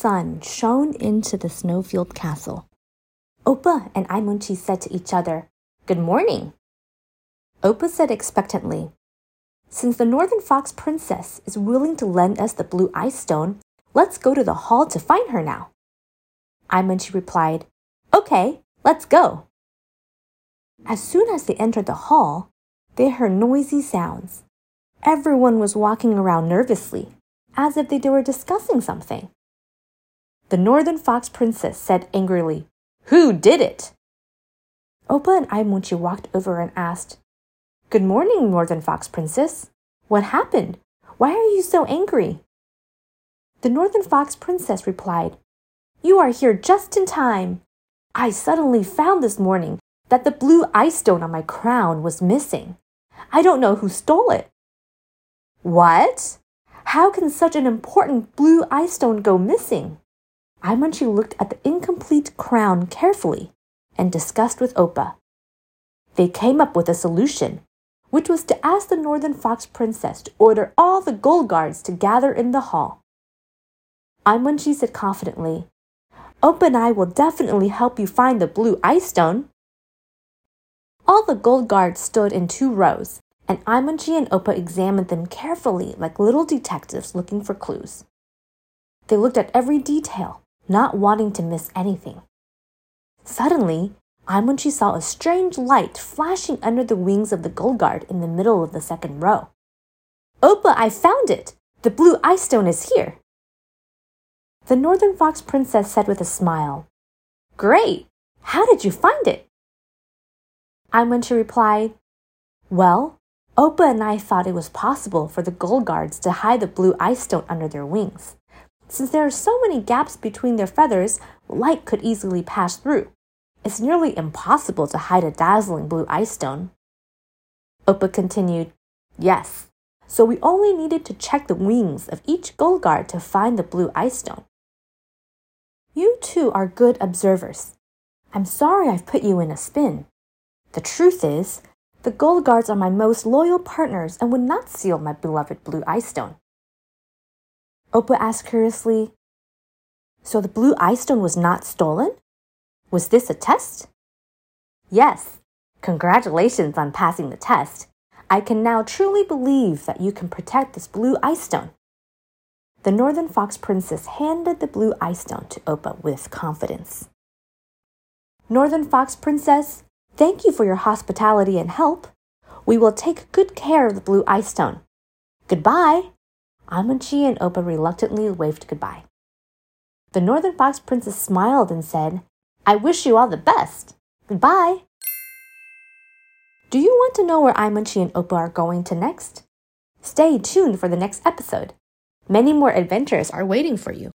sun shone into the snowfield castle. Opa and Aimunchi said to each other, Good morning. Opa said expectantly, Since the Northern Fox Princess is willing to lend us the blue ice stone, let's go to the hall to find her now. Aimunchi replied, Okay, let's go. As soon as they entered the hall, they heard noisy sounds. Everyone was walking around nervously, as if they were discussing something. The Northern Fox Princess said angrily, Who did it? Opa and Aimunchi walked over and asked, Good morning, Northern Fox Princess. What happened? Why are you so angry? The Northern Fox Princess replied, You are here just in time. I suddenly found this morning that the blue ice stone on my crown was missing. I don't know who stole it. What? How can such an important blue ice stone go missing? Aimunchi looked at the incomplete crown carefully and discussed with Opa. They came up with a solution, which was to ask the Northern Fox Princess to order all the gold guards to gather in the hall. Aimunchi said confidently, Opa and I will definitely help you find the blue ice stone. All the gold guards stood in two rows, and Aimunchi and Opa examined them carefully like little detectives looking for clues. They looked at every detail, not wanting to miss anything. Suddenly, Aimunchi saw a strange light flashing under the wings of the gold guard in the middle of the second row. Opa, I found it! The blue ice stone is here! The Northern Fox Princess said with a smile, Great! How did you find it? Aimunchi replied, Well, Opa and I thought it was possible for the gold guards to hide the blue ice stone under their wings. Since there are so many gaps between their feathers, light could easily pass through. It's nearly impossible to hide a dazzling blue ice stone. Opa continued, Yes, so we only needed to check the wings of each gold guard to find the blue ice stone. You two are good observers. I'm sorry I've put you in a spin. The truth is, the Gold Guards are my most loyal partners and would not steal my beloved blue ice stone. Opa asked curiously, So the blue ice stone was not stolen? Was this a test? Yes. Congratulations on passing the test. I can now truly believe that you can protect this blue ice stone. The Northern Fox Princess handed the blue ice stone to Opa with confidence. Northern Fox Princess, thank you for your hospitality and help. We will take good care of the blue ice stone. Goodbye. Aimunchi and Opa reluctantly waved goodbye. The Northern Fox Princess smiled and said, I wish you all the best. Goodbye. Do you want to know where Aimunchi and Opa are going to next? Stay tuned for the next episode. Many more adventures are waiting for you.